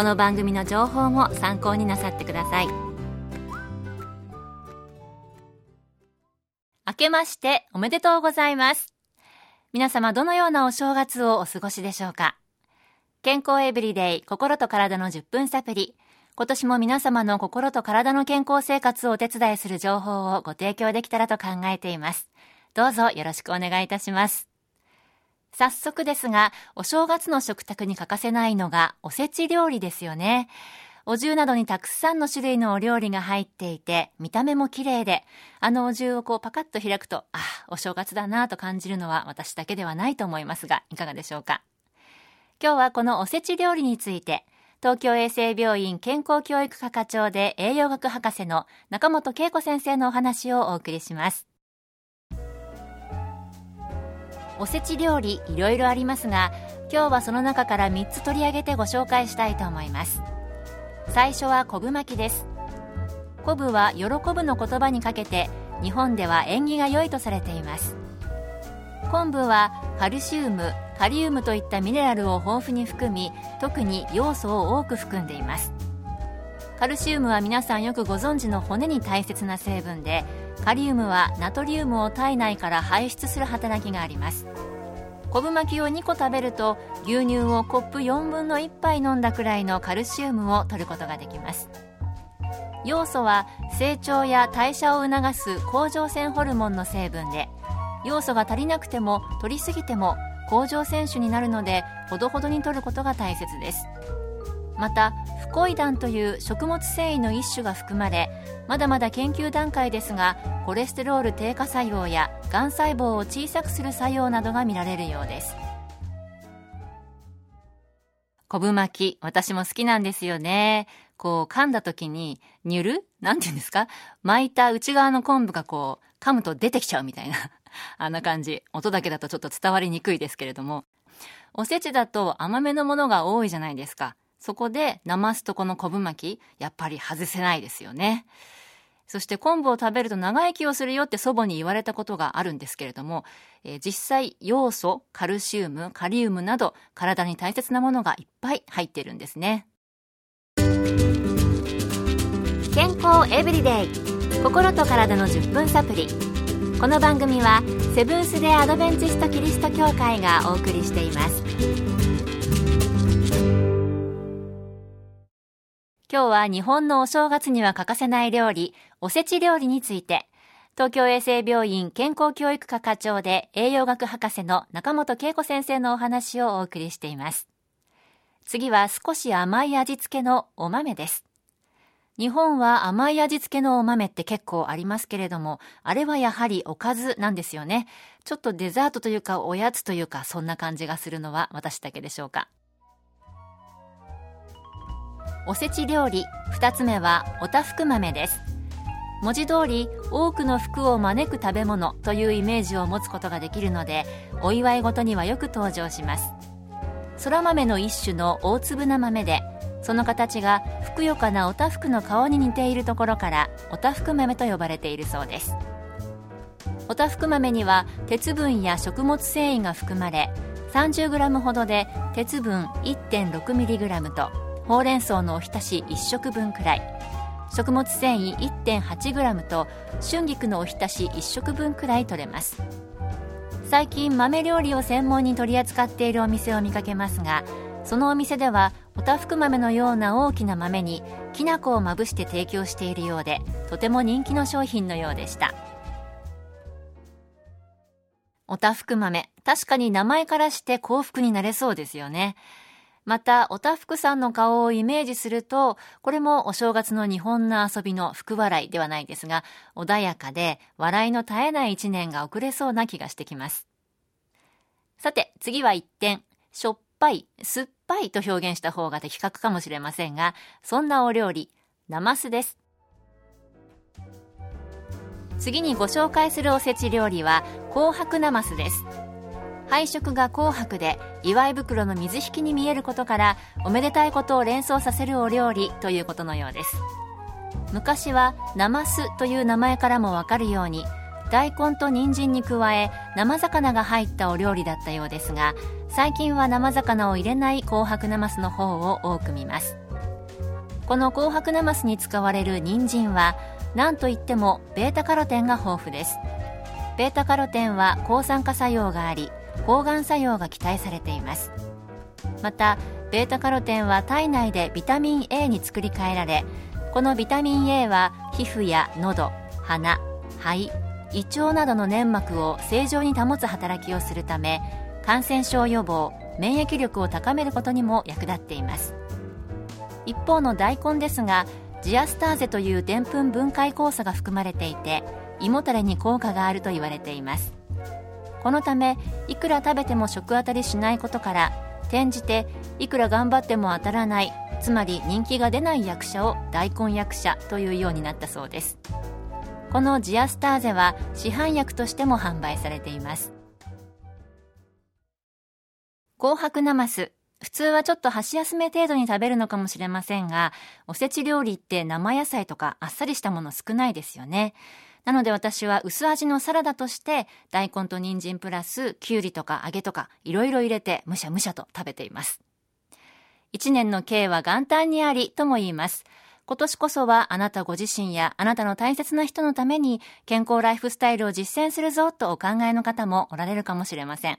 この番組の情報も参考になさってください。明けましておめでとうございます。皆様どのようなお正月をお過ごしでしょうか？健康エブリデイ心と体の10分サプリ今年も皆様の心と体の健康生活をお手伝いする情報をご提供できたらと考えています。どうぞよろしくお願いいたします。早速ですが、お正月の食卓に欠かせないのがおせち料理ですよね。お重などにたくさんの種類のお料理が入っていて、見た目も綺麗で、あのお重をこうパカッと開くと、あ、お正月だなぁと感じるのは私だけではないと思いますが、いかがでしょうか。今日はこのおせち料理について、東京衛生病院健康教育科課長で栄養学博士の中本恵子先生のお話をお送りします。おせち料理いろいろありますが今日はその中から3つ取り上げてご紹介したいと思います。最初は昆布巻きです。昆布は喜ぶの言葉にかけて日本では縁起が良いとされています。昆布はカルシウムカリウムといったミネラルを豊富に含み特に要素を多く含んでいます。カルシウムは皆さんよくご存知の骨に大切な成分でカリウムはナトリウムを体内から排出する働きがあります。昆布巻きを2個食べると牛乳をコップ4分の1杯飲んだくらいのカルシウムを取ることができます。要素は成長や代謝を促す甲状腺ホルモンの成分で要素が足りなくても取りすぎても甲状腺腫になるのでほどほどに摂ることが大切です。またフコイダンという食物繊維の一種が含まれまだまだ研究段階ですがコレステロール低下作用やがん細胞を小さくする作用などが見られるようです。昆布巻き私も好きなんですよね。こう噛んだ時にニュル？なんて言うんですか？巻いた内側の昆布がこう噛むと出てきちゃうみたいな あんな感じ。音だけだとちょっと伝わりにくいですけれども。おせちだと甘めのものが多いじゃないですか。そこで、ナマスとこの昆布巻き、やっぱり外せないですよね。そして昆布を食べると長生きをするよって祖母に言われたことがあるんですけれども、えー、実際要素、カルシウム、カリウムなど体に大切なものがいっぱい入っているんですね。健康エブリデイ心と体の10分サプリこの番組はセブンス・デ・アドベンチスト・キリスト教会がお送りしています今日は日本のお正月には欠かせない料理、おせち料理について、東京衛生病院健康教育科課長で栄養学博士の中本恵子先生のお話をお送りしています。次は少し甘い味付けのお豆です。日本は甘い味付けのお豆って結構ありますけれども、あれはやはりおかずなんですよね。ちょっとデザートというかおやつというかそんな感じがするのは私だけでしょうか。おせち料理2つ目はおたふく豆です。文字通り多くの福を招く食べ物というイメージを持つことができるのでお祝い事にはよく登場します。そら豆の一種の大粒な豆でその形がふくよかなおたふくの顔に似ているところからおたふく豆と呼ばれているそうです。おたふく豆には鉄分や食物繊維が含まれ 30g ほどで鉄分 1.6mg とほうれん草のおひたし1食分くらい。食物繊維 1.8g と春菊のおひたし1食分くらい取れます。最近豆料理を専門に取り扱っているお店を見かけますがそのお店ではおたふく豆のような大きな豆にきな粉をまぶして提供しているようでとても人気の商品のようでした。おたふく豆。確かに名前からして幸福になれそうですよね。また、おたふくさんの顔をイメージすると、これもお正月の日本の遊びの福笑いではないですが、穏やかで笑いの絶えない一年が遅れそうな気がしてきます。さて、次は一点、しょっぱい、酸っぱいと表現した方が的確かもしれませんが、そんなお料理、ナマスです。次にご紹介するおせち料理は、紅白ナマスです。配色が紅白で祝い袋の水引きに見えることからおめでたいことを連想させるお料理ということのようです。昔はナマスという名前からもわかるように大根と人参に加え生魚が入ったお料理だったようですが最近は生魚を入れない紅白ナマスの方を多く見ます。この紅白ナマスに使われる人参は何といってもベータカロテンが豊富です。ベータカロテンは抗酸化作用があり抗がん作用が期待されています。またベータカロテンは体内でビタミン A に作り変えられこのビタミン A は皮膚や喉鼻肺胃腸などの粘膜を正常に保つ働きをするため感染症予防免疫力を高めることにも役立っています。一方の大根ですがジアスターゼというでんぷん分解酵素が含まれていて胃もたれに効果があると言われています。このためいくら食べても食当たりしないことから転じていくら頑張っても当たらないつまり人気が出ない役者を大根役者というようになったそうです。このジアスターゼは市販薬としても販売されています。紅白ナマス。普通はちょっと箸休め程度に食べるのかもしれませんがおせち料理って生野菜とかあっさりしたもの少ないですよね。なので私は薄味のサラダとして大根と人参プラスきゅうりとか揚げとかいろいろ入れてむしゃむしゃと食べています。一年の計は元旦にありとも言います。今年こそはあなたご自身やあなたの大切な人のために健康ライフスタイルを実践するぞとお考えの方もおられるかもしれません。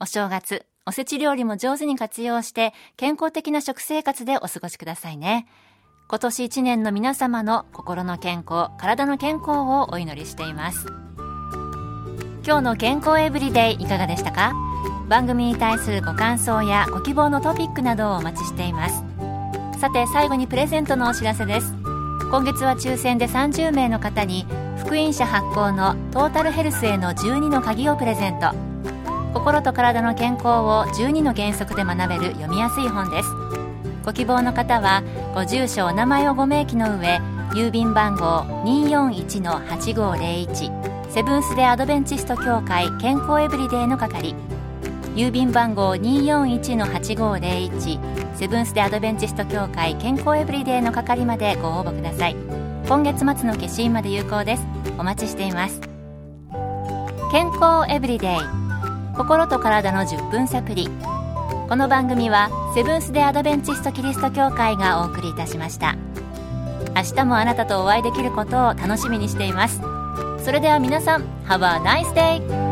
お正月、おせち料理も上手に活用して健康的な食生活でお過ごしくださいね。今年1年の皆様の心の健康体の健康をお祈りしています。今日の健康エブリデイいかがでしたか？番組に対するご感想やご希望のトピックなどをお待ちしています。さて最後にプレゼントのお知らせです。今月は抽選で30名の方に福音社発行のトータルヘルスへの12の鍵をプレゼント。心と体の健康を12の原則で学べる読みやすい本です。ご希望の方はご住所お名前をご明記の上郵便番号241-8501セブンス・デ・アドベンチスト協会健康エブリデイの係郵便番号241-8501セブンス・デ・アドベンチスト協会健康エブリデイの係までご応募ください。今月末の消印まで有効です。お待ちしています。健康エブリデイ心と体の10分サプリこの番組はセブンス・デ・アドベンチスト・キリスト教会がお送りいたしました明日もあなたとお会いできることを楽しみにしていますそれでは皆さん Have a nice day!